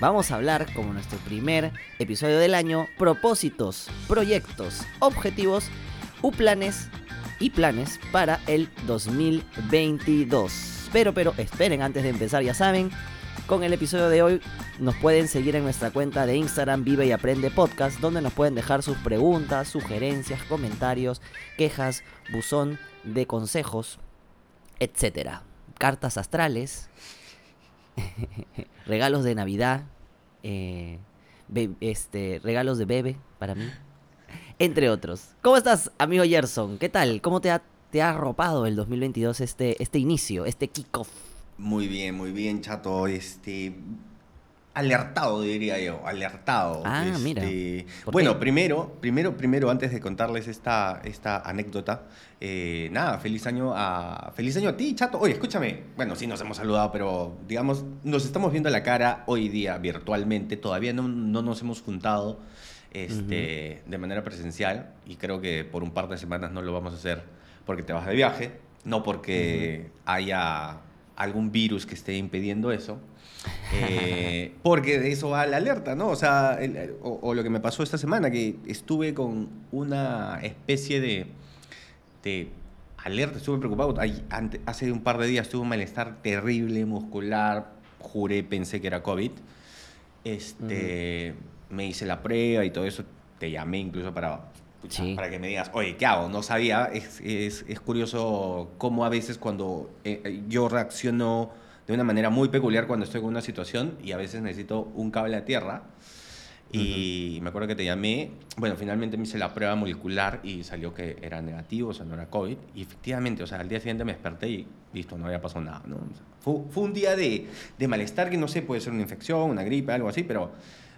vamos a hablar, como nuestro primer episodio del año, propósitos, proyectos, objetivos u planes y planes para el 2022. Pero, pero, esperen, antes de empezar, ya saben, con el episodio de hoy nos pueden seguir en nuestra cuenta de Instagram Vive y Aprende Podcast, donde nos pueden dejar sus preguntas, sugerencias, comentarios, quejas, buzón de consejos, etcétera. Cartas astrales, regalos de Navidad, eh, este, regalos de bebé para mí, entre otros. ¿Cómo estás, amigo Gerson? ¿Qué tal? ¿Cómo te ha, te ha arropado el 2022 este, este inicio, este kickoff? Muy bien, muy bien, chato. Este, alertado, diría yo, alertado. Ah, Este, mira. ¿Por Bueno, qué? primero, primero, primero, antes de contarles esta, esta anécdota, eh, nada, feliz año a feliz año a ti, chato. Oye, escúchame. Bueno, sí nos hemos saludado, pero digamos, nos estamos viendo la cara hoy día virtualmente. Todavía no, no nos hemos juntado este, de manera presencial y creo que por un par de semanas no lo vamos a hacer porque te vas de viaje, no porque haya algún virus que esté impidiendo eso. Eh, porque de eso va la alerta, ¿no? O sea, el- o, o lo que me pasó esta semana, que estuve con una especie de, de alerta, estuve preocupado. Ay, ante- hace un par de días tuve un malestar terrible, muscular, juré, pensé que era COVID. Este, Me hice la prueba y todo eso, te llamé incluso para, pucha, Sí. para que me digas, oye, ¿qué hago? No sabía, es, es, es curioso cómo a veces cuando eh, eh, yo reacciono de una manera muy peculiar cuando estoy con una situación y a veces necesito un cable a tierra. Y me acuerdo que te llamé, bueno, finalmente me hice la prueba molecular y salió que era negativo, o sea, no era COVID. Y efectivamente, o sea, al día siguiente me desperté y listo, no había pasado nada, ¿no? O sea, fue, fue un día de, de malestar que no sé, puede ser una infección, una gripe, algo así, pero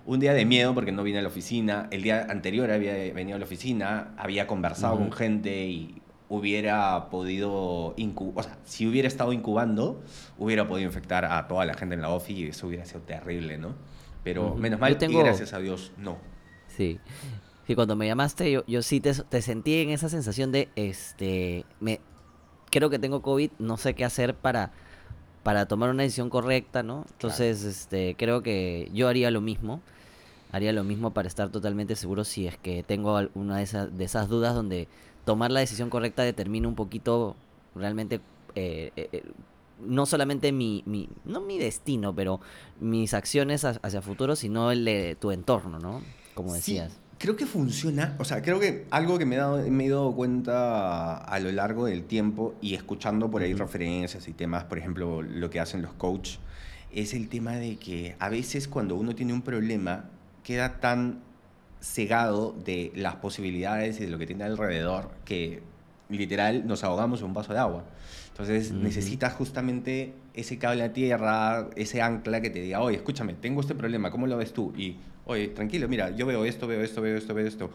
un día de miedo porque no vine a la oficina. El día anterior había venido a la oficina, había conversado con gente y hubiera podido o sea, si hubiera estado incubando, hubiera podido infectar a toda la gente en la ofi y eso hubiera sido terrible, ¿no? Pero menos mal tengo- y gracias a Dios, no. Sí. Sí, cuando me llamaste, yo, yo sí te, te sentí en esa sensación de, este, me, creo que tengo COVID, no sé qué hacer para, para tomar una decisión correcta, ¿no? Entonces, este, creo que yo haría lo mismo, haría lo mismo para estar totalmente seguro si es que tengo alguna de esas, de esas dudas donde tomar la decisión correcta determina un poquito realmente, eh, eh, eh, no solamente mi, mi, no mi destino, pero mis acciones ha- hacia futuro, sino el de tu entorno, ¿no? Como Sí, decías. creo que funciona. O sea, creo que algo que me he dado, me he dado cuenta a lo largo del tiempo y escuchando por ahí referencias y temas, por ejemplo, lo que hacen los coach, es el tema de que a veces cuando uno tiene un problema queda tan cegado de las posibilidades y de lo que tiene alrededor que literal nos ahogamos en un vaso de agua. Entonces necesitas justamente ese cable a tierra, ese ancla que te diga, oye, escúchame, tengo este problema, ¿cómo lo ves tú? Y, oye, tranquilo, mira, yo veo esto, veo esto, veo esto, veo esto.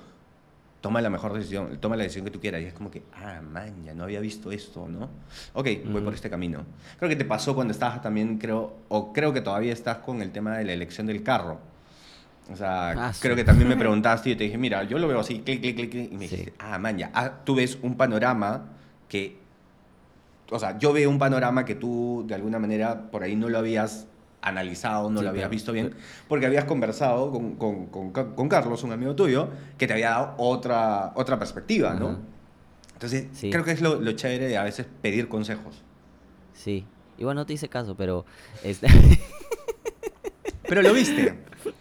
Toma la mejor decisión, toma la decisión que tú quieras. Y es como que, ah, man, ya no había visto esto, ¿no? Ok, voy Ujú. por este camino. Creo que te pasó cuando estabas también, creo, o creo que todavía estás con el tema de la elección del carro. O sea, Ah, creo sí. que también me preguntaste y yo te dije, mira, yo lo veo así, clic, clic, clic, clic, y me Sí. dijiste, ah, man, ya, ah, tú ves un panorama que, o sea, yo veo un panorama que tú de alguna manera por ahí no lo habías analizado, no Sí, lo habías pero- visto bien, porque habías conversado con, con, con, con Carlos, un amigo tuyo, que te había dado otra, otra perspectiva, ¿no? Entonces, Sí. creo que es lo, lo chévere de a veces pedir consejos. Sí. Igual no te hice caso, pero... Este, Pero lo viste.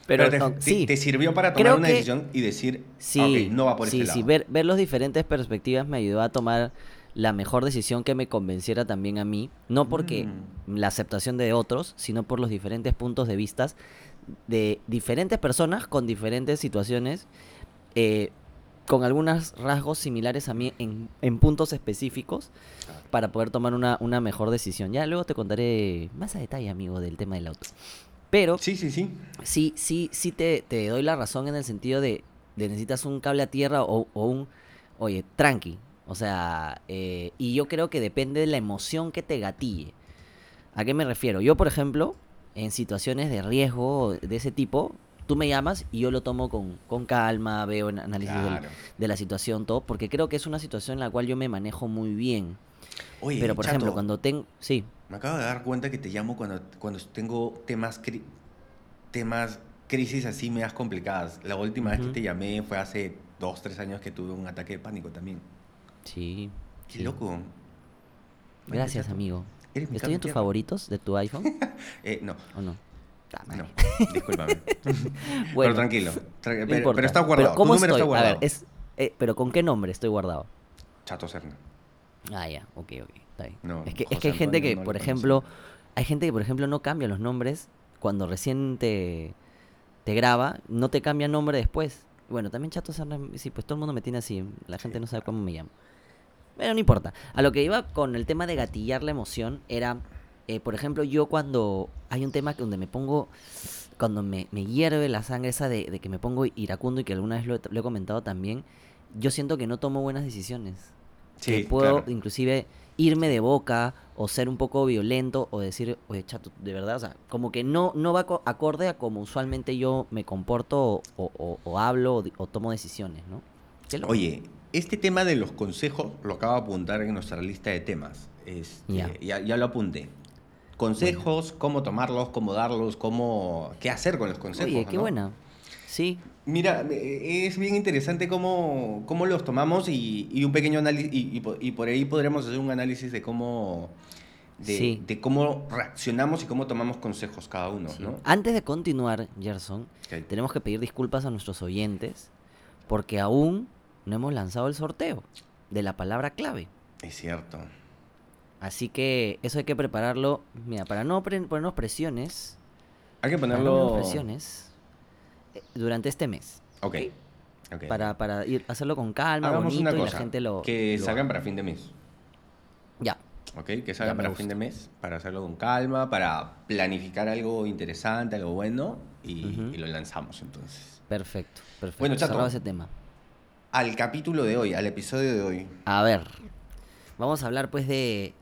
pero te, no, sí. te sirvió para tomar Creo una que- decisión y decir, Sí, "Ah, ok, no va por sí, este sí, lado. ver, ver las diferentes perspectivas me ayudó a tomar la mejor decisión que me convenciera también a mí, no porque Mm. la aceptación de otros, sino por los diferentes puntos de vistas de diferentes personas con diferentes situaciones, eh, con algunos rasgos similares a mí en, en puntos específicos, para poder tomar una, una mejor decisión. Ya luego te contaré más a detalle, amigo, del tema del auto. Pero Sí, sí, sí. sí, sí, sí te, te doy la razón en el sentido de de necesitas un cable a tierra o, o un, oye, tranqui. O sea, eh, y yo creo que depende de la emoción que te gatille. ¿A qué me refiero? Yo, por ejemplo, en situaciones de riesgo de ese tipo, tú me llamas y yo lo tomo con, con calma, veo un análisis del- de la situación, todo, porque creo que es una situación en la cual yo me manejo muy bien. Oye, Pero, por Chato, ejemplo, cuando tengo... Sí, Me acabo de dar cuenta que te llamo cuando, cuando tengo temas, cri- temas, crisis así medias complicadas. La última vez que te llamé fue hace dos, tres años que tuve un ataque de pánico también. sí. Qué sí. loco. Gracias, amigo. ¿Estoy en tus favoritos de tu iPhone Eh, no, o no? Ah, no, discúlpame. Bueno, pero tranquilo. tra- no pero, pero está guardado. Pero, ¿Cómo estoy? está guardado. A ver, es, eh, pero ¿con qué nombre estoy guardado? Chato Serna. Ah, ya, ok, ok, está bien. No, es, que, es que hay gente que, no por ejemplo, hay gente que, por ejemplo, no cambia los nombres cuando recién te, te graba, no te cambia nombre después. Bueno, también Chato Serna, sí, pues todo el mundo me tiene así, la gente no sabe cómo me llama. Pero no importa. A lo que iba con el tema de gatillar la emoción era, eh, por ejemplo, yo cuando hay un tema donde me pongo, cuando me, me hierve la sangre esa de, de que me pongo iracundo y que alguna vez lo he, lo he comentado también, yo siento que no tomo buenas decisiones que Sí, puedo claro. inclusive irme de boca o ser un poco violento o decir, oye, chato, de verdad, o sea, como que no, no va co- acorde a como usualmente yo me comporto o, o- o- o hablo o, tomo decisiones, ¿no? Oye, este tema de los consejos lo acabo de apuntar en nuestra lista de temas. Este, Ya. ya. Ya, lo apunté. Consejos, cómo tomarlos, cómo darlos, cómo qué hacer con los consejos. Oye, qué ¿no? buena. Sí, Mira, eh, es bien interesante cómo, cómo los tomamos y, y un pequeño análisis, y, y po- y por ahí podremos hacer un análisis de cómo, de, Sí. de cómo reaccionamos y cómo tomamos consejos cada uno, sí. ¿no? Antes de continuar, Gerson, tenemos que pedir disculpas a nuestros oyentes porque aún no hemos lanzado el sorteo de la palabra clave. Es cierto. Así que eso hay que prepararlo, mira, para no ponernos presiones, Hay que para no ponernos ponerlo... presiones durante este mes. Ok. Para, para ir, hacerlo con calma, Hagamos bonito una y cosa, la gente lo... que lo salgan para fin de mes. Ya, ¿ok? Que salgan para gusta. fin de mes, para hacerlo con calma, para planificar algo interesante, algo bueno, y, y lo lanzamos entonces. perfecto, perfecto. Bueno, Chato. Cerrado ese tema. Al capítulo de hoy, al episodio de hoy. A ver, vamos a hablar pues de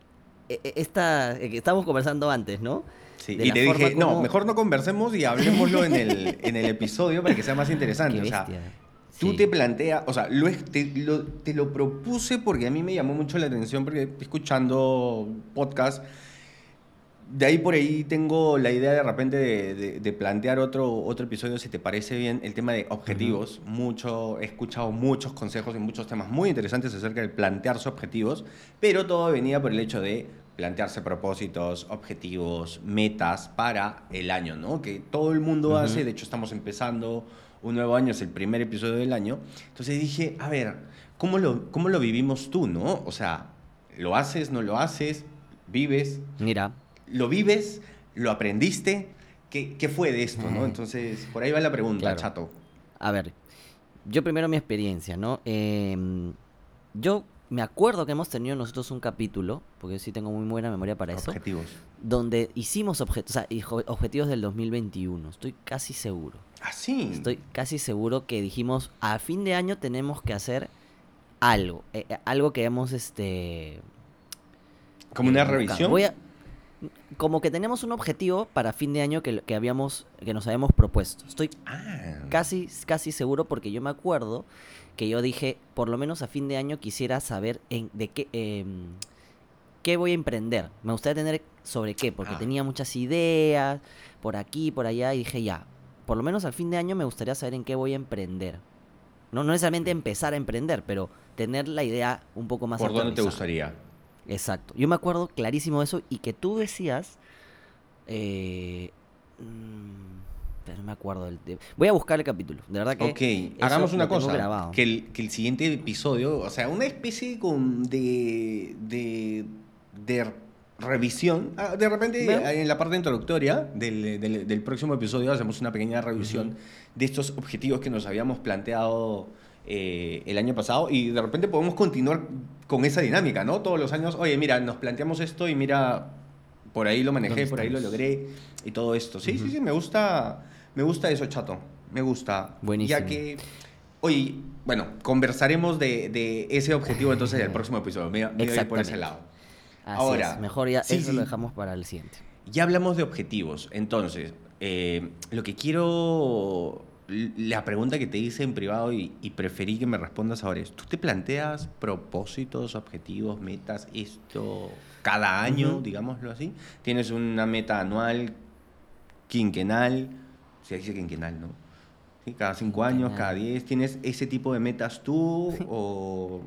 e- e- esta eh, que estábamos conversando antes, ¿no? Sí, y te dije, no, mejor no conversemos y hablemoslo en el, en el episodio para que sea más interesante. Qué o sea, tú Sí. te planteas, o sea, lo, te, lo, te lo propuse porque a mí me llamó mucho la atención porque escuchando podcast, de ahí por ahí tengo la idea de repente de, de- de plantear otro, otro episodio, si te parece bien, el tema de objetivos. Mucho, he escuchado muchos consejos y muchos temas muy interesantes acerca de plantearse objetivos, pero todo venía por el hecho de plantearse propósitos, objetivos, metas para el año, ¿no? Que todo el mundo hace, de hecho estamos empezando un nuevo año, es el primer episodio del año. Entonces dije, a ver, ¿cómo lo, cómo lo vivimos tú, no? O sea, ¿lo haces, no lo haces? ¿Vives? Mira, ¿Lo vives? ¿Lo aprendiste? ¿Qué, qué fue de esto, no? Entonces, por ahí va la pregunta, Claro. chato. a ver, yo primero mi experiencia, ¿no? Em, yo me acuerdo que hemos tenido nosotros un capítulo, porque sí tengo muy buena memoria para eso, Objetivos. donde hicimos obje- o sea, objetivos del 2021, estoy casi seguro. Ah, sí. Estoy casi seguro que dijimos, a fin de año tenemos que hacer algo, eh, eh, algo que hemos, este... Como eh, una buscado. revisión. Voy a- como que tenemos un objetivo para fin de año que, que habíamos, que nos habíamos propuesto. Estoy Ah. casi, casi seguro porque yo me acuerdo que yo dije, por lo menos a fin de año quisiera saber en, de qué, em, qué voy a emprender. Me gustaría tener sobre qué, porque Ah. tenía muchas ideas por aquí, por allá, y dije, ya, por lo menos al fin de año me gustaría saber en qué voy a emprender. No, no necesariamente empezar a emprender, pero tener la idea un poco más ¿Por dónde te gustaría? Exacto. Yo me acuerdo clarísimo de eso y que tú decías. Eh, mm, pero no me acuerdo del. de- Voy a buscar el capítulo. De verdad que. Ok, hagamos una cosa. Que el, que el siguiente episodio, o sea, una especie con de, de, de revisión. Ah, De repente, en la parte introductoria del, del- del próximo episodio, hacemos una pequeña revisión de estos objetivos que nos habíamos planteado eh, el año pasado y de repente podemos continuar con esa dinámica, ¿no? Todos los años, oye, mira, nos planteamos esto y mira, por ahí lo manejé, ¿Dónde por ahí lo logré y todo esto. Sí, sí, sí, me gusta, me gusta eso, chato. Me gusta. Buenísimo. Ya que Oye, bueno, conversaremos de, de ese objetivo entonces en el próximo episodio. Me, me voy por ese lado. Así Ahora, es, mejor ya sí, eso sí. lo dejamos para el siguiente. Ya hablamos de objetivos. Entonces, eh, lo que quiero. La pregunta que te hice en privado y, y preferí que me respondas ahora es: ¿tú te planteas propósitos, objetivos, metas, esto cada año, digámoslo así? ¿Tienes una meta anual, quinquenal? Se dice quinquenal, ¿no? ¿Sí? Cada cinco años, cada diez. ¿Tienes ese tipo de metas tú? ¿O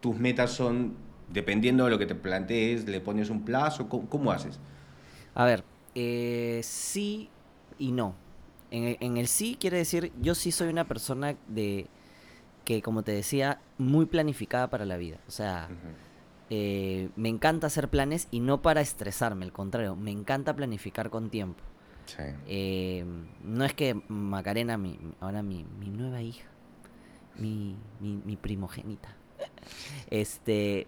tus metas son, dependiendo de lo que te plantees, le pones un plazo? ¿Cómo, cómo haces? A ver, eh, sí y no. En el, en el sí quiere decir, yo sí soy una persona de que, como te decía, muy planificada para la vida. O sea, eh, me encanta hacer planes y no para estresarme, al contrario, me encanta planificar con tiempo. Sí. Eh, no es que Macarena, mi, ahora mi, mi nueva hija, mi, mi, mi primogénita, este,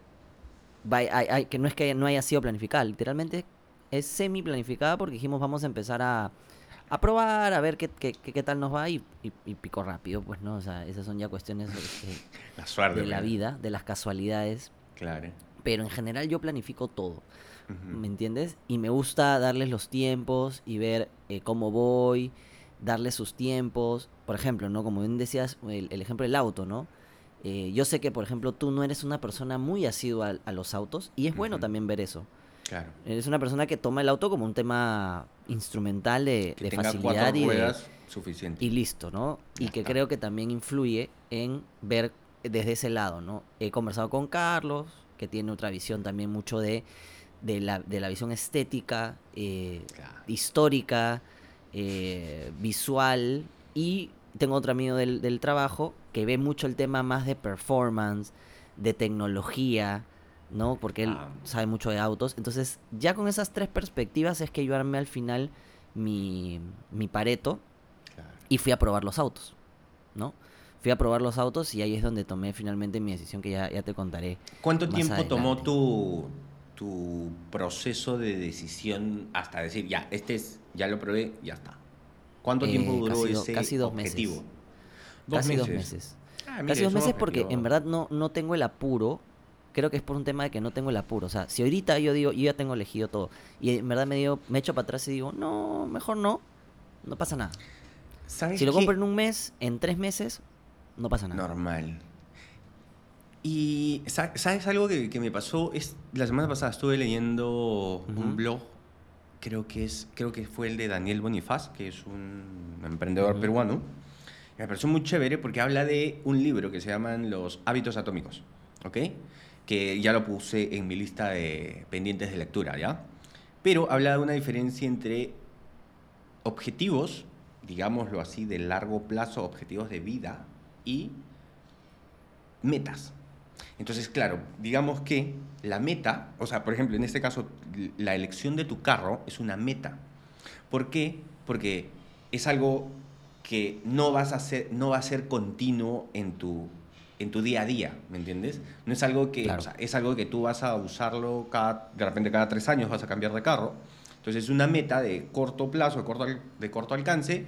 ay, que no es que no haya sido planificada, literalmente es semi planificada porque dijimos vamos a empezar a, a probar, a ver qué, qué, qué- qué tal nos va y, y, y pico rápido, pues no, o sea, esas son ya cuestiones La suerte. de la pues. vida, de las casualidades, Claro. pero en general yo planifico todo. ¿Me entiendes? Y me gusta darles los tiempos y ver eh, cómo voy, darles sus tiempos. Por ejemplo, ¿no? Como bien decías, el, el ejemplo del auto, ¿no? Eh, yo sé que, por ejemplo, tú no eres una persona muy asidua a, a los autos y es bueno también ver eso. Claro. Eres una persona que toma el auto como un tema instrumental de, Que de tenga facilidad y, de- suficiente. y listo, ¿no? Y que creo que también influye en ver desde ese lado, ¿no? He conversado con Carlos, que tiene otra visión también mucho de, de, la, de la visión estética, eh, Claro. histórica, eh, visual, y tengo otro amigo del, del trabajo que ve mucho el tema más de performance, de tecnología, ¿no? Porque él Ah. sabe mucho de autos. Entonces, ya con esas tres perspectivas es que yo armé al final mi, mi pareto Claro. y fui a probar los autos, ¿no? Fui a probar los autos y ahí es donde tomé finalmente mi decisión que ya, ya te contaré. ¿Cuánto tiempo tomó tu, tu proceso de decisión hasta decir, ya, este es, ya lo probé, ya está? ¿Cuánto Eh, tiempo duró casi ese casi dos objetivo? meses. Dos Casi meses. dos meses. Ah, Casi dos meses porque en verdad no, no tengo el apuro. Creo que es por un tema de que no tengo el apuro. O sea, si ahorita yo digo, yo ya tengo elegido todo. Y en verdad me, digo, me echo para atrás y digo, no, mejor no. No pasa nada. ¿Sabes Si lo qué? compro en un mes, en tres meses, no pasa nada. Normal. Y sa- ¿sabes algo que, que me pasó? Es, la semana pasada estuve leyendo un blog, creo que, es, creo que fue el de Daniel Bonifaz, que es un emprendedor Ujú. peruano. Me pareció muy chévere porque habla de un libro que se llaman Los hábitos atómicos, ¿ok? Que ya lo puse en mi lista de pendientes de lectura, ¿ya? Pero habla de una diferencia entre objetivos, digámoslo así, de largo plazo, objetivos de vida y metas. Entonces, claro, digamos que la meta, o sea, por ejemplo, en este caso, la elección de tu carro es una meta. ¿Por qué? Porque es algo que no vas a hacer, no va a ser continuo en tu, en tu día a día, ¿me entiendes? No es algo que, Claro. o sea, es algo que tú vas a usarlo cada, de repente cada tres años vas a cambiar de carro. Entonces es una meta de corto plazo, de corto, de corto alcance,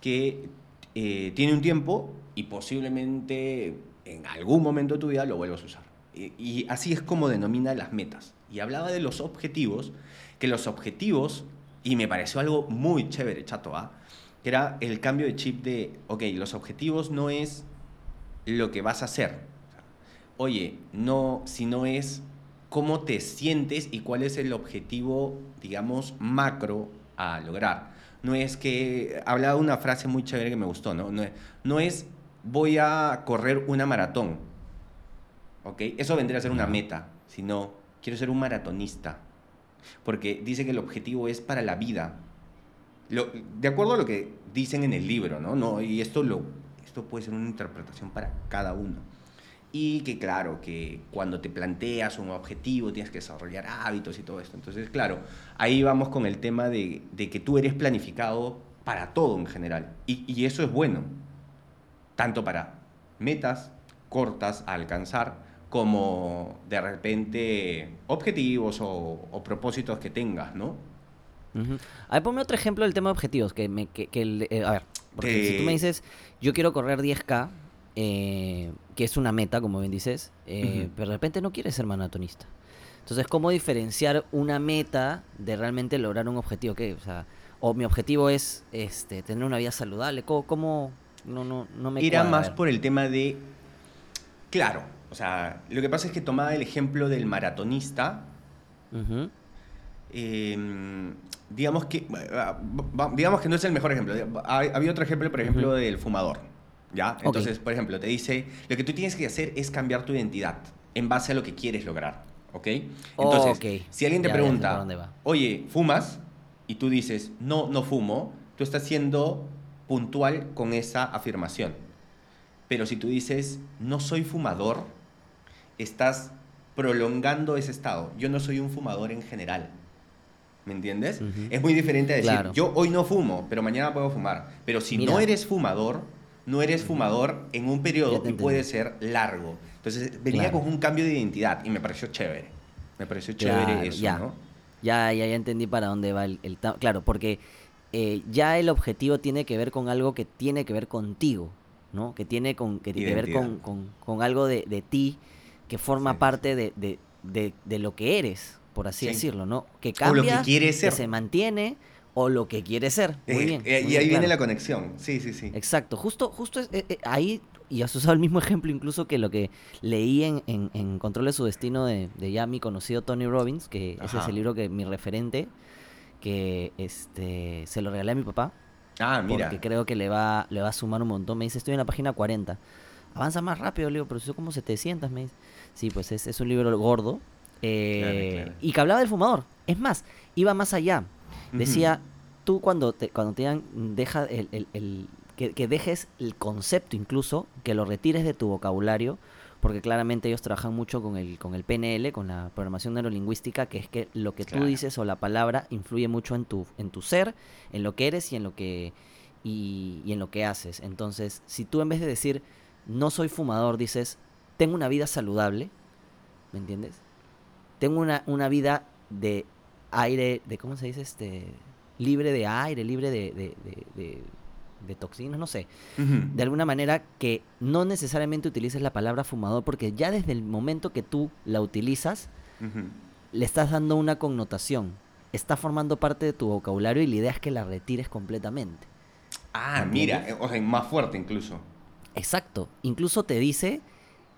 que eh, tiene un tiempo y posiblemente en algún momento de tu vida lo vuelvas a usar. Y, y así es como denomina las metas. Y hablaba de los objetivos, que los objetivos, y me pareció algo muy chévere, chato, ¿ah? que era el cambio de chip de, ok, los objetivos no es lo que vas a hacer. Oye, no, sino es cómo te sientes y cuál es el objetivo, digamos, macro a lograr. No es que, hablaba una frase muy chévere que me gustó, ¿no? No es, no es voy a correr una maratón, ¿ok? Eso vendría a ser una meta, sino quiero ser un maratonista, porque dice que el objetivo es para la vida. Lo- de acuerdo a lo que dicen en el libro, ¿no? no y esto, lo, esto puede ser una interpretación para cada uno. Y que claro, que cuando te planteas un objetivo tienes que desarrollar hábitos y todo esto. Entonces, claro, ahí vamos con el tema de, que tú eres planificado para todo en general. Y, eso es bueno, tanto para metas cortas a alcanzar como de repente objetivos o, propósitos que tengas, ¿no? A ver, ponme otro ejemplo del tema de objetivos. Que eh, a ver, Porque si tú me Eh, dices, yo quiero correr 10K, eh, que es una meta, como bien dices, eh, pero de repente no quieres ser maratonista. Entonces, ¿cómo diferenciar una meta de realmente lograr un objetivo? ¿Qué? O sea, o mi objetivo es este, tener una vida saludable. ¿Cómo? cómo? No, no, no me Era cuadra, más por el tema de. Claro, o sea, lo que pasa es que tomaba el ejemplo del maratonista. Eh, digamos que. va- Digamos que no es el mejor ejemplo. Había otro ejemplo, por ejemplo, del fumador. ¿Ya? Entonces, por ejemplo, te dice: Lo que tú tienes que hacer es cambiar tu identidad en base a lo que quieres lograr. ¿Ok? Entonces, Ok, si alguien te ya- pregunta, oye, ¿fumas? Y tú dices, no, no fumo, tú estás siendo puntual con esa afirmación. Pero si tú dices, no soy fumador, estás prolongando ese estado. Yo no soy un fumador en general. ¿Me entiendes? Es muy diferente a decir, Claro. yo hoy no fumo, pero mañana puedo fumar. Pero si no eres fumador, no eres fumador en un periodo y puede ser largo. Entonces venía Claro. con un cambio de identidad y me pareció chévere. Me pareció chévere Claro, eso, ya. ¿no? Ya, ya, ya entendí para dónde va el, Claro, porque eh, ya el objetivo tiene que ver con algo que tiene que ver contigo, ¿no? Que tiene con, que tiene que ver con, Identidad. con- con algo de, de ti que forma Sí. parte de, de- de- de lo que eres, por así Sí. decirlo, ¿no? Que O lo que cambia, quieres ser. se mantiene o lo que quiere ser. Muy Eh, bien. eh, muy y ahí bien, viene claro. la conexión. Sí, sí, sí. Exacto, justo, justo es- eh, ahí, y has usado el mismo ejemplo incluso que lo que leí en, en, en Control de su Destino de, de ya mi conocido Tony Robbins, que ese es el libro que mi referente, que este se lo regalé a mi papá, Ah, mira. porque creo que le va, le va a sumar un montón. Me dice, estoy en la página 40. Avanza más rápido, le digo, pero son como 700, me dice. Sí, pues es, es un libro gordo. Eh, Claro, claro. Y que hablaba del fumador. Es más, iba más allá. Decía, tú cuando te, cuando te digan, deja el, el- el- que, que dejes el concepto incluso, que lo retires de tu vocabulario, porque claramente ellos trabajan mucho con el, con el PNL, con la programación neurolingüística, que es que lo que Claro. tú dices o la palabra influye mucho en tu, en tu ser, en lo que eres y en lo que, y, y en lo que haces. Entonces, si tú en vez de decir, no soy fumador, dices, tengo una vida saludable, ¿me entiendes? Tengo una, una vida de aire, de cómo se dice, este, libre de aire, libre de, de, de- de- de toxinas, no sé. De alguna manera que no necesariamente utilices la palabra fumador, porque ya desde el momento que tú la utilizas, le estás dando una connotación. Está formando parte de tu vocabulario y la idea es que la retires completamente. Ah, ¿Me mira, o sea, más fuerte incluso. Exacto. Incluso te dice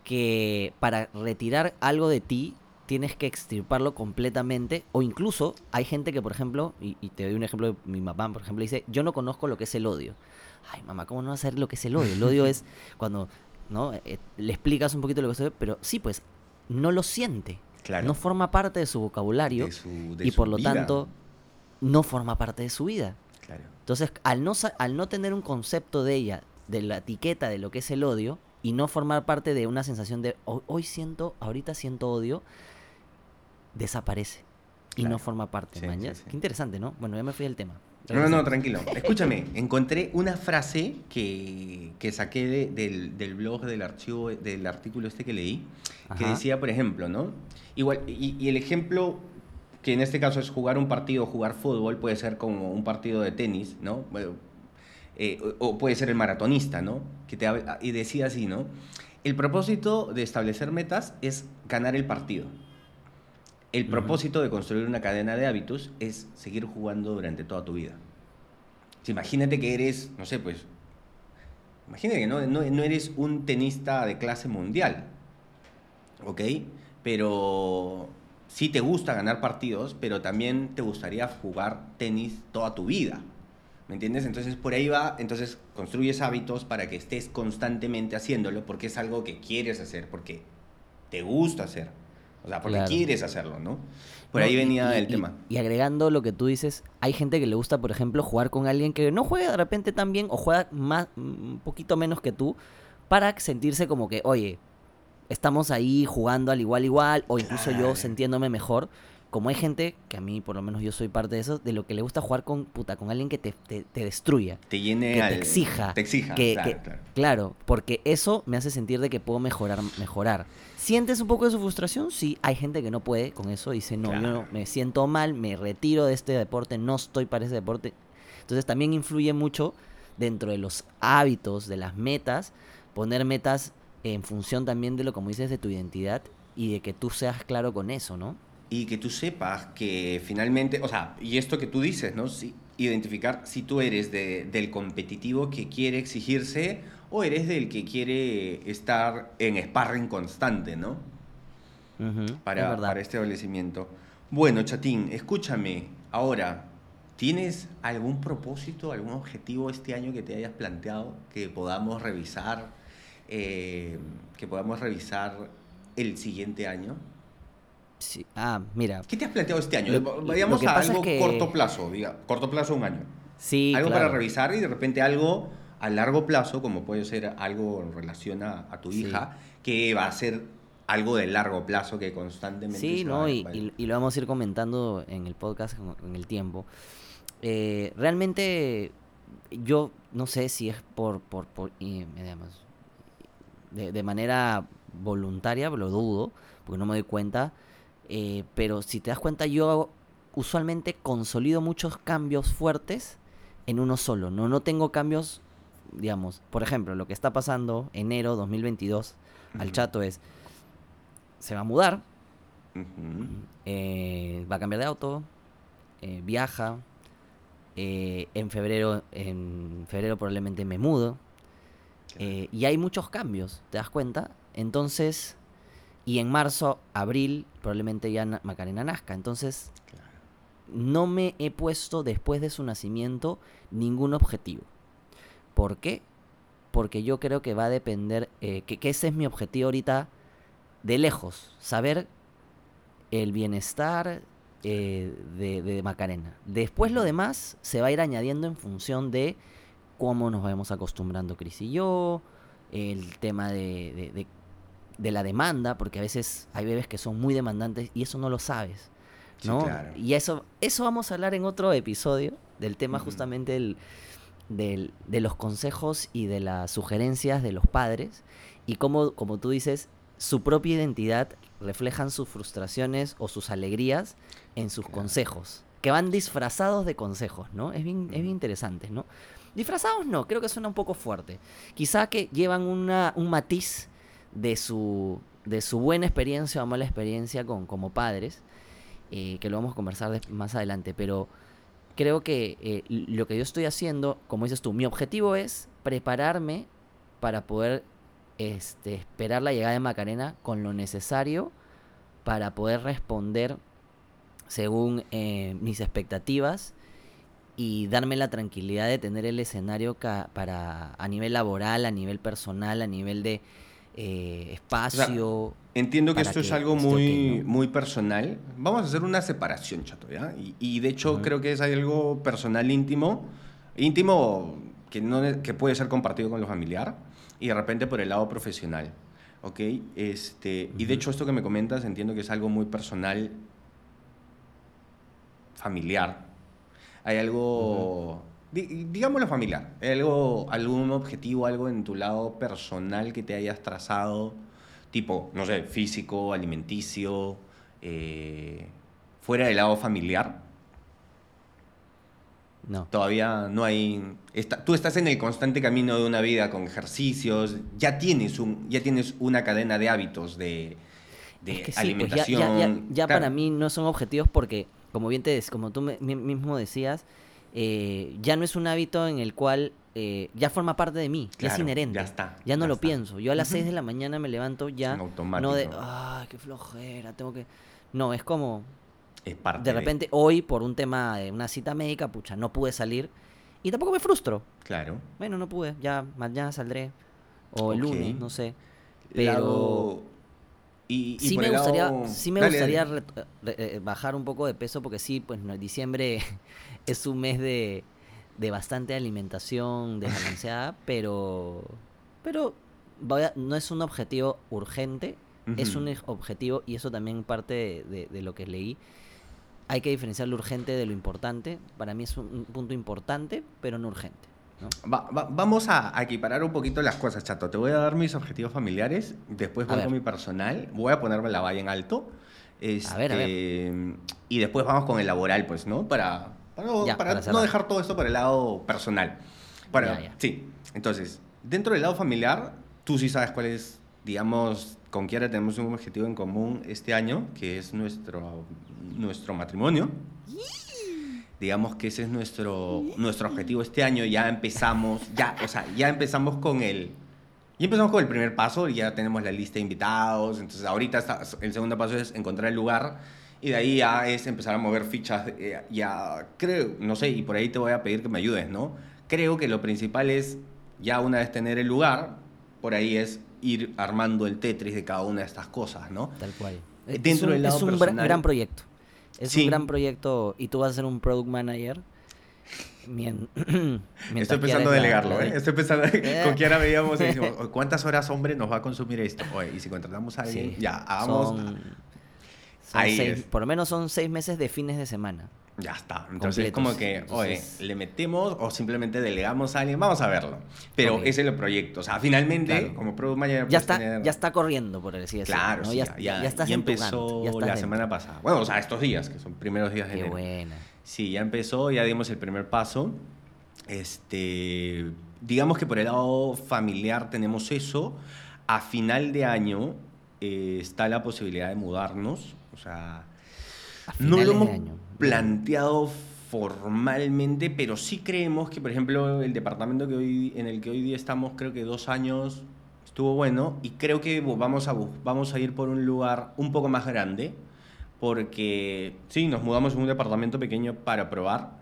que para retirar algo de ti tienes que extirparlo completamente. O incluso hay gente que, por ejemplo, y, y te doy un ejemplo de mi mamá, por ejemplo, dice, yo no conozco lo que es el odio. Ay, mamá, ¿cómo no saber lo que es el odio? El odio es cuando, ¿no? Eh, le explicas un poquito lo que es el odio, pero sí, pues, no lo siente. Claro. No forma parte de su vocabulario De su- de y por lo vida. tanto no forma parte de su vida. Claro. Entonces, al no, al no tener un concepto de ella, de la etiqueta de lo que es el odio, y no formar parte de una sensación de "Hoy- hoy siento, ahorita siento odio, desaparece. Y Claro. no forma parte. Sí, sí, sí. Qué interesante, ¿no? Bueno, ya me fui del tema. No, no, tranquilo. Escúchame, encontré una frase que, que saqué de- del, del blog del archivo, del artículo este que leí, que decía, por ejemplo, ¿no? Igual, y, y el ejemplo que en este caso es jugar un partido, jugar fútbol, puede ser como un partido de tenis, ¿no? Bueno, eh, o, o puede ser el maratonista, ¿no? Que te, y decía así, ¿no? El propósito de establecer metas es ganar el partido. El propósito de construir una cadena de hábitos es seguir jugando durante toda tu vida. Si imagínate que eres, no sé, pues, imagínate que no, no, no eres un tenista de clase mundial, ¿ok? Pero sí te gusta ganar partidos, pero también te gustaría jugar tenis toda tu vida. ¿Me entiendes? Entonces por ahí va, entonces construyes hábitos para que estés constantemente haciéndolo porque es algo que quieres hacer, porque te gusta hacer. O sea, porque Claro. quieres hacerlo, ¿no? Por No, ahí venía y- el y- tema. Y agregando lo que tú dices, hay gente que le gusta, por ejemplo, jugar con alguien que no juega de repente tan bien o juega más, un poquito menos que tú, para sentirse como que, oye, estamos ahí jugando al igual igual, o incluso Claro. yo sintiéndome mejor. Como hay gente, que a mí por lo menos yo soy parte de eso, de lo que le gusta jugar con puta, con alguien que te, te, te destruya. Te llene que al- te exija. Te exija, que, claro, que- claro. claro, porque eso me hace sentir de que puedo mejorar, mejorar. ¿Sientes un poco de su frustración? Sí, hay gente que no puede con eso, dice, no, yo no, me siento mal, me retiro de este deporte, no estoy para ese deporte. Entonces también influye mucho dentro de los hábitos, de las metas, poner metas en función también de lo, como dices, de tu identidad y de que tú seas claro con eso, ¿no? Y que tú sepas que finalmente, o sea, y esto que tú dices, ¿no? Sí, identificar si tú eres de, del competitivo que quiere exigirse o eres del que quiere estar en sparring constante, ¿no? para, para este establecimiento. Bueno, Chatín, escúchame, ahora, ¿tienes algún propósito, algún objetivo este año que te hayas planteado que podamos revisar, eh, que podamos revisar el siguiente año? Sí. Ah, mira. ¿Qué te has planteado este año? Vayamos a algo corto plazo, diga, corto plazo un año. Sí, Algo para revisar y de repente algo a largo plazo, como puede ser algo en relación a, tu hija, que va a ser algo de largo plazo que constantemente... Sí, ¿no? y, lo vamos a ir comentando en el podcast en el tiempo. Eh, realmente yo no sé si es por, por, por digamos, de, de, manera voluntaria, lo dudo, porque no me doy cuenta, eh, pero si te das cuenta yo usualmente consolido muchos cambios fuertes en uno solo, no, no tengo cambios, digamos, por ejemplo, lo que está pasando enero 2022 al chato es se va a mudar, eh, va a cambiar de auto, eh, viaja, eh, en febrero, en febrero probablemente me mudo. y hay muchos cambios, ¿te das cuenta? Entonces, y en marzo, abril, probablemente ya Macarena nazca. Entonces, no me he puesto después de su nacimiento ningún objetivo. ¿Por qué? Porque yo creo que va a depender, que, que ese es mi objetivo ahorita de lejos, saber el bienestar eh, de, Macarena. Después lo demás se va a ir añadiendo en función de cómo nos vamos acostumbrando Cris y yo, el tema de, de, la demanda, porque a veces hay bebés que son muy demandantes y eso no lo sabes. ¿no? Y eso, eso vamos a hablar en otro episodio del tema justamente del, del, de los consejos y de las sugerencias de los padres y cómo, como tú dices, su propia identidad reflejan sus frustraciones o sus alegrías en sus consejos, que van disfrazados de consejos, ¿no? Es bien, es bien interesante, ¿no? Disfrazados no, creo que suena un poco fuerte. Quizá que llevan una, un matiz de su, de su buena experiencia o mala experiencia con, como padres, eh, que lo vamos a conversar más adelante, pero creo que eh, lo que yo estoy haciendo, como dices tú, mi objetivo es prepararme para poder este, esperar la llegada de Macarena con lo necesario para poder responder según eh, mis expectativas y darme la tranquilidad de tener el escenario para a nivel laboral, a nivel personal, a nivel de eh, espacio. entiendo que esto es algo muy, muy personal. Vamos a hacer una separación, chato, ¿ya? Y, de hecho creo que es algo personal íntimo, íntimo que, no, que puede ser compartido con lo familiar y de repente por el lado profesional. ¿Ok? Este, Y de hecho esto que me comentas entiendo que es algo muy personal, familiar. Hay algo, digámoslo familiar, ¿hay algo, algún objetivo, algo en tu lado personal que te hayas trazado, tipo, no sé, físico, alimenticio, eh, fuera del lado familiar. No. Todavía no hay... tú estás en el constante camino de una vida con ejercicios, ya tienes, un, ya tienes una cadena de hábitos de, de pues alimentación. ya, para mí no son objetivos porque, como bien te como tú mismo decías, eh, ya no es un hábito en el cual eh, ya forma parte de mí, ya es inherente. Ya está. Ya no lo pienso. Yo a las 6 de la mañana me levanto ya. No de, ay, qué flojera, tengo que. No, es como, de repente, hoy, por un tema de una cita médica, pucha, no pude salir. Y tampoco me frustro. Claro. Bueno, no pude. Ya mañana saldré. O el lunes, no sé. Pero. Y, sí, me gustaría, sí me gustaría eh, bajar un poco de peso porque sí, pues no, diciembre es un mes de, de bastante alimentación desbalanceada, pero pero no es un objetivo urgente, es un objetivo y eso también parte de, lo que leí, hay que diferenciar lo urgente de lo importante. Para mí es un punto importante, pero no urgente. Vamos a, equiparar un poquito las cosas, chato. Te voy a dar mis objetivos familiares, después voy con mi personal, voy a ponerme la valla en alto. a ver, a ver. Este, y después vamos con el laboral, pues, ¿no? Para, para, no, dejar todo esto por el lado personal. Para, Ya, ya. Sí, entonces, dentro del lado familiar, tú sí sabes cuál es, digamos, con Kiara tenemos un objetivo en común este año, que es nuestro, nuestro matrimonio. Digamos que ese es nuestro, nuestro objetivo este año. Ya empezamos, ya, o sea, ya empezamos con el, ya empezamos con el primer paso, y ya tenemos la lista de invitados. Entonces, ahorita está- el segundo paso es encontrar el lugar. Y de ahí ya es empezar a mover fichas. eh, ya creo, no sé, y por ahí te voy a pedir que me ayudes, ¿no? Creo que lo principal es, ya una vez tener el lugar, por ahí es ir armando el Tetris de cada una de estas cosas, ¿no? Tal cual. Eh, Es dentro un- del lado es un personal- gran proyecto. Es Sí. un gran proyecto y tú vas a ser un product manager. Mien- mientras Estoy pensando la- delegarlo, ¿eh? Estoy pensando, Eh. con Kiara veíamos y decimos, "Oye, ¿cuántas horas, hombre, nos va a consumir esto? Oye, y si contratamos a alguien, Sí, ya, hagamos... son- seis- por lo menos son seis meses de fines de semana. Ya está. Entonces, completos. como que, oye, Entonces- le metemos o simplemente delegamos a alguien, vamos a verlo. Pero ese es el proyecto. O sea, finalmente, Claro. como product manager, Ya está, tener- ya está corriendo, por así decirlo. Claro, ¿no? sí, ya, ya, ya, empezó ya la dentro. semana pasada. Bueno, o sea, estos días, que son primeros días de Qué enero. buena. Sí, ya empezó, ya dimos el primer paso. Este, digamos que por el lado familiar tenemos eso. A final de año eh, está la posibilidad de mudarnos. O sea, no lo hemos año. planteado formalmente, pero sí creemos que, por ejemplo, el departamento que hoy, en el que hoy día estamos, creo que dos años estuvo bueno y creo que vamos a, vamos a ir por un lugar un poco más grande porque sí, nos mudamos en un departamento pequeño para probar.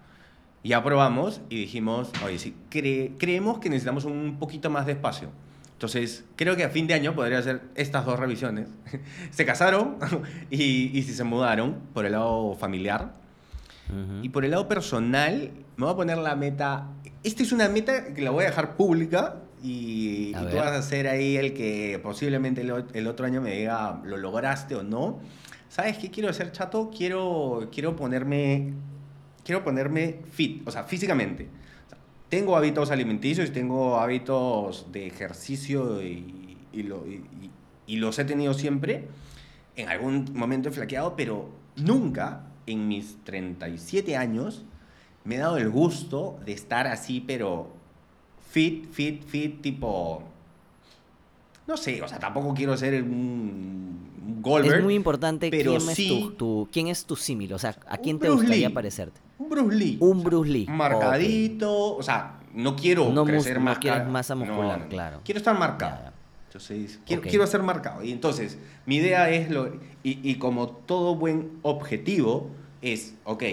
Ya probamos y dijimos, oye, sí, cre- creemos que necesitamos un poquito más de espacio. Entonces, creo que a fin de año podría hacer estas dos revisiones. se casaron y, y si se mudaron por el lado familiar. Ujú. Y por el lado personal, me voy a poner la meta. Esta es una meta que la voy a dejar pública y, y tú vas a ser ahí el que posiblemente el, el otro año me diga, ¿lo lograste o no? ¿Sabes qué quiero hacer, chato? Quiero, quiero ponerme. Quiero ponerme fit, o sea, físicamente. Tengo hábitos alimenticios, tengo hábitos de ejercicio y los he tenido siempre. En algún momento he flaqueado, pero nunca en mis 37 años me he dado el gusto de estar así, pero fit, fit, fit, tipo... No sé, o sea, tampoco quiero ser un, un Goldberg. Es muy importante pero quién, sí- es tu, tu- quién es tu símil, o sea, a quién te Bruce gustaría Lee. parecerte. Un Bruce Lee. Un O sea, Bruce Lee. Marcadito, o sea, no quiero No crecer mus- no más. quieres masa muscular, no, no. claro. Quiero estar marcado. Ya, ya. Entonces, quiero, Ok. quiero ser marcado. Y entonces, mi idea es, lo, y, y como todo buen objetivo, es, ok,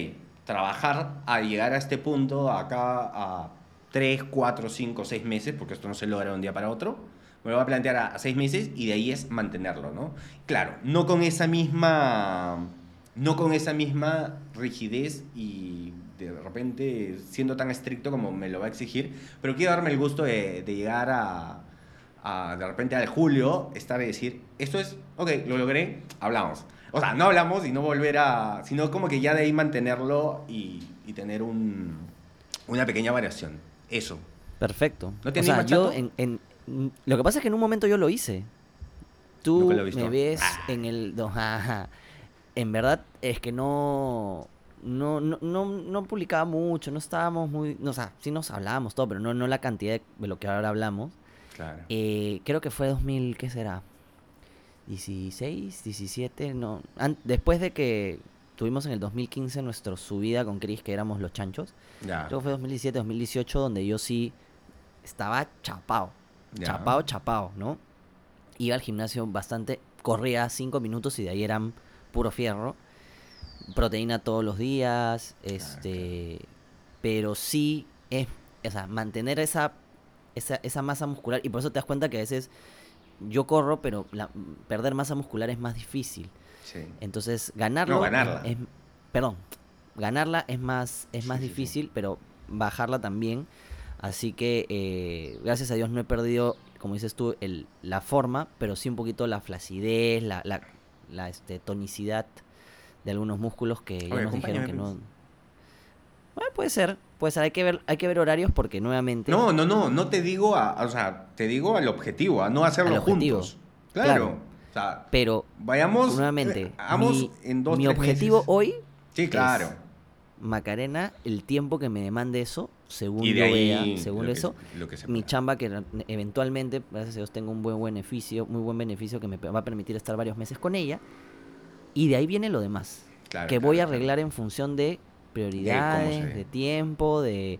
trabajar a llegar a este punto, acá a 3, 4, 5, 6 meses, porque esto no se logra de un día para otro. Me lo voy a plantear a 6 meses y de ahí es mantenerlo, ¿no? Claro, no con esa misma, no con esa misma rigidez y de repente siendo tan estricto como me lo va a exigir, pero quiero darme el gusto de, de llegar a, a, de repente al julio, estar y decir, esto es, ok, lo logré, hablamos. O sea, no hablamos y no volver a, sino como que ya de ahí mantenerlo y, y tener un, una pequeña variación. Eso. Perfecto. ¿No o sea, yo en, en- lo que pasa es que en un momento yo lo hice. Tú lo me ves Ah. en el no, ajá. en verdad es que no no, no, no, no publicaba mucho, no estábamos muy, no, o sea, sí nos hablábamos todo, pero no, no la cantidad de, de lo que ahora hablamos. Claro. Eh, creo que fue 2000, ¿qué será? 16, 17, no. an- después de que tuvimos en el 2015 nuestra subida con Chris, que éramos los chanchos. ya. Creo que fue 2017, 2018, donde yo sí estaba chapado. Ya. Chapado, chapado, ¿no? Iba al gimnasio bastante, corría 5 minutos y de ahí eran puro fierro. Proteína todos los días, este. Pero sí es. O sea, mantener esa, esa, esa masa muscular. Y por eso te das cuenta que a veces yo corro, pero la- perder masa muscular es más difícil. Sí. Entonces, ganarlo. No, ganarla. Es, perdón, ganarla es más, es más Sí, sí, sí. difícil, pero bajarla también. Así que, eh, gracias a Dios, no he perdido, como dices tú, el, la forma, pero sí un poquito la flacidez, la, la, la, este, tonicidad de algunos músculos que ya Oye, nos dijeron que no. Bueno, puede ser, puede ser. Hay que ver, hay que ver horarios porque nuevamente. No, no, no, no te digo a, o sea, te digo al objetivo, a no hacerlo juntos. Claro. Claro. O sea, Pero vayamos nuevamente, eh, hagamos mi, en dos mi objetivo meses. hoy Sí, claro. Macarena, el tiempo que me demande eso, según Y de yo ahí vea, según lo que- eso, lo que se mi chamba que eventualmente, gracias a Dios, tengo un buen beneficio, muy buen beneficio que me va a permitir estar varios meses con ella. Y de ahí viene lo demás, Claro, que claro, voy a claro. arreglar en función de prioridades, de tiempo, de,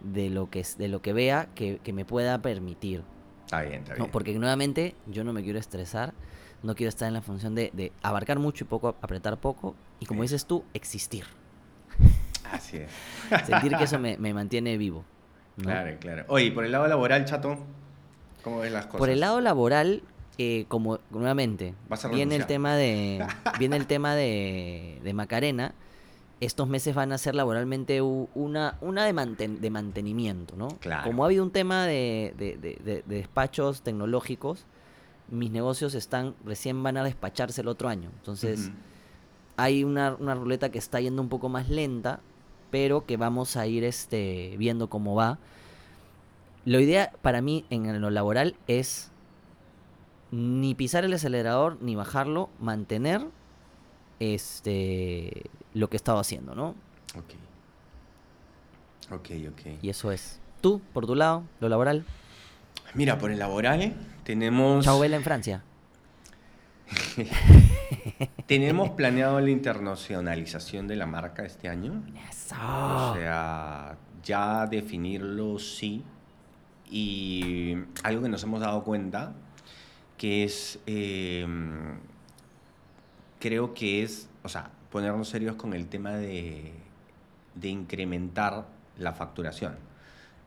de lo que de lo que vea que, que me pueda permitir. Está bien, está ¿no? bien. Porque nuevamente yo no me quiero estresar, no quiero estar en la función de, de abarcar mucho y poco, apretar poco, y como dices tú, existir. Así es. Sentir que eso me, me mantiene vivo. ¿no? Claro, claro. Oye, por el lado laboral, chato, ¿cómo ves las cosas? Por el lado laboral, eh, como nuevamente, viene el tema de viene el tema de, de Macarena. Estos meses van a ser laboralmente una, una de, manten- de mantenimiento, ¿no? Claro. Como ha habido un tema de, de- de- de- de despachos tecnológicos, mis negocios están recién van a despacharse el otro año. Entonces, hay una, una ruleta que está yendo un poco más lenta, pero que vamos a ir este, viendo cómo va. La idea para mí en lo laboral es ni pisar el acelerador ni bajarlo, mantener este lo que he estado haciendo, ¿no? Ok. Ok, ok. Y eso es. Tú, por tu lado, lo laboral. Mira, por el laboral tenemos... Chao Vela en Francia. Tenemos planeado la internacionalización de la marca este año. Eso. O sea, ya definirlo sí. Y algo que nos hemos dado cuenta, que es, eh, creo que es, o sea, ponernos serios con el tema de, de incrementar la facturación.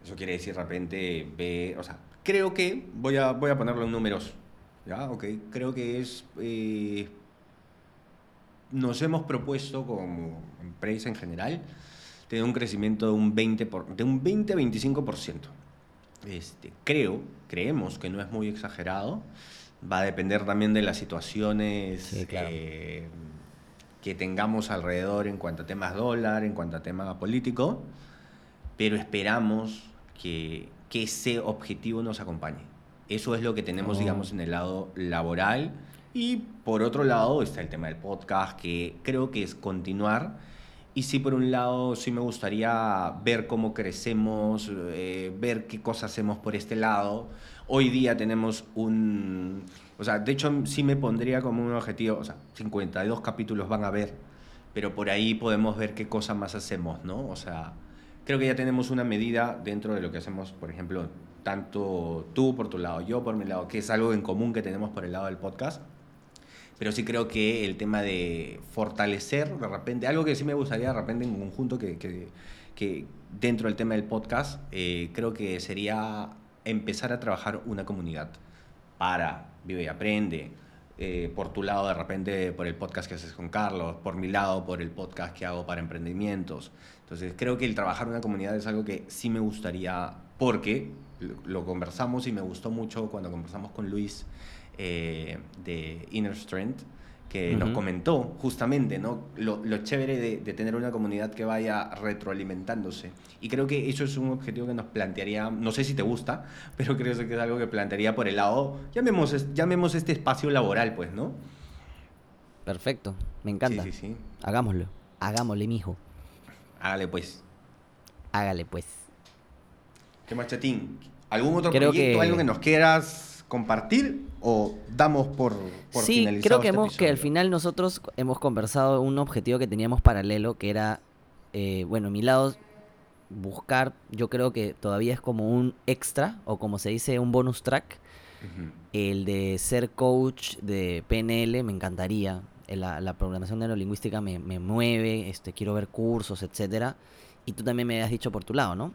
Eso quiere decir, de repente, ve, o sea, creo que, voy a, voy a ponerlo en números, ¿ya? Ok, creo que es... eh, nos hemos propuesto como empresa en general tener un crecimiento de un 20, por- de un 20 a 25%. Este, creo, creemos que no es muy exagerado. Va a depender también de las situaciones Sí, claro. eh, que tengamos alrededor en cuanto a temas dólar, en cuanto a tema político, pero esperamos que, que ese objetivo nos acompañe. Eso es lo que tenemos, Oh. digamos, en el lado laboral. Y por otro lado está el tema del podcast, que creo que es continuar. Y sí, por un lado, sí me gustaría ver cómo crecemos, eh, ver qué cosas hacemos por este lado. Hoy día tenemos un... O sea, de hecho sí me pondría como un objetivo, o sea, 52 capítulos van a ver, pero por ahí podemos ver qué cosas más hacemos, ¿no? O sea, creo que ya tenemos una medida dentro de lo que hacemos, por ejemplo, tanto tú por tu lado, yo por mi lado, que es algo en común que tenemos por el lado del podcast. Pero sí creo que el tema de fortalecer de repente, algo que sí me gustaría de repente en conjunto que, que, que dentro del tema del podcast, eh, creo que sería empezar a trabajar una comunidad para Vive y Aprende. eh, por tu lado, de repente, por el podcast que haces con Carlos, por mi lado, por el podcast que hago para emprendimientos. Entonces, creo que el trabajar una comunidad es algo que sí me gustaría, porque lo, conversamos y me gustó mucho cuando conversamos con Luis eh, de Inner Strength, que nos comentó justamente ¿no? lo, lo chévere de, de tener una comunidad que vaya retroalimentándose. Y creo que eso es un objetivo que nos plantearía, no sé si te gusta, pero creo que es algo que plantearía por el lado, llamemos, llamemos este espacio laboral, pues, ¿no? Perfecto. Me encanta. Sí, sí, sí. Hagámoslo. Hagámosle, mijo. Hágale, pues. Hágale, pues. ¿Qué más, Chatín? ¿Algún otro Creo proyecto, que- algo que nos quieras compartir o damos por, por sí, finalizado creo que, este hemos, que al final nosotros hemos conversado un objetivo que teníamos paralelo, que era, eh, bueno, mi lado, buscar, yo creo que todavía es como un extra, o como se dice, un bonus track, el de ser coach de PNL, me encantaría. La, la programación neurolingüística me, me mueve, este, quiero ver cursos, etcétera. Y tú también me has dicho por tu lado, ¿no?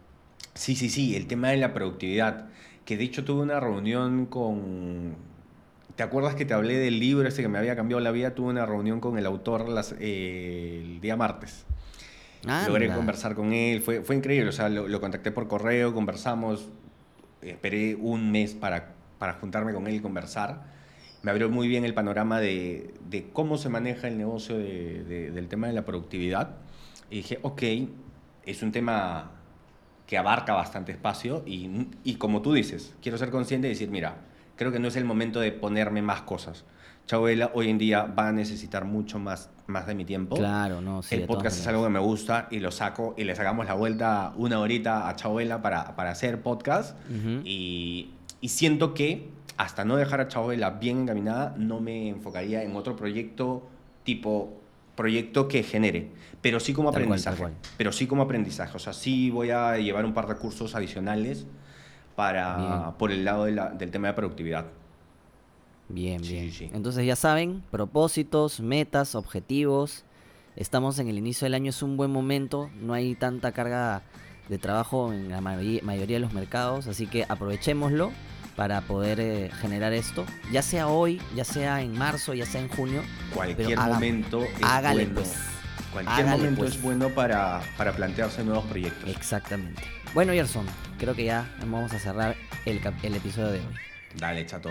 Sí, sí, sí, el tema de la productividad. Que de hecho tuve una reunión con... ¿Te acuerdas que te hablé del libro este que me había cambiado la vida? Tuve una reunión con el autor las- eh, el día martes. Logré Anda. conversar con él, fue, fue increíble, o sea, lo, lo contacté por correo, conversamos, esperé un mes para, para juntarme con él y conversar. Me abrió muy bien el panorama de, de cómo se maneja el negocio de- de- del tema de la productividad. Y dije, ok, es un tema que abarca bastante espacio y, y como tú dices, quiero ser consciente y decir, mira, creo que no es el momento de ponerme más cosas. Chabela hoy en día va a necesitar mucho más, más de mi tiempo. Claro, no, sí, el podcast es algo que me gusta y lo saco y le sacamos la vuelta una horita a Chabela para, para hacer podcast. Y, y siento que hasta no dejar a Chabela bien encaminada, no me enfocaría en otro proyecto tipo proyecto que genere, pero sí como Tal aprendizaje. cual. Pero sí como aprendizaje. O sea, sí voy a llevar un par de cursos adicionales para, Bien. por el lado de la- del tema de productividad. Bien, Sí, bien. sí. Entonces ya saben, propósitos, metas, objetivos. Estamos en el inicio del año, es un buen momento, no hay tanta carga de trabajo en la mayoría, mayoría de los mercados, así que aprovechémoslo para poder eh, generar esto, ya sea hoy, ya sea en marzo, ya sea en junio. Cualquier haga- momento es hágale, bueno. pues. Cualquier Hágale, momento pues. es bueno para, para plantearse nuevos proyectos. Exactamente. Bueno, Gerson, creo que ya vamos a cerrar el, el episodio de hoy. Dale, chato.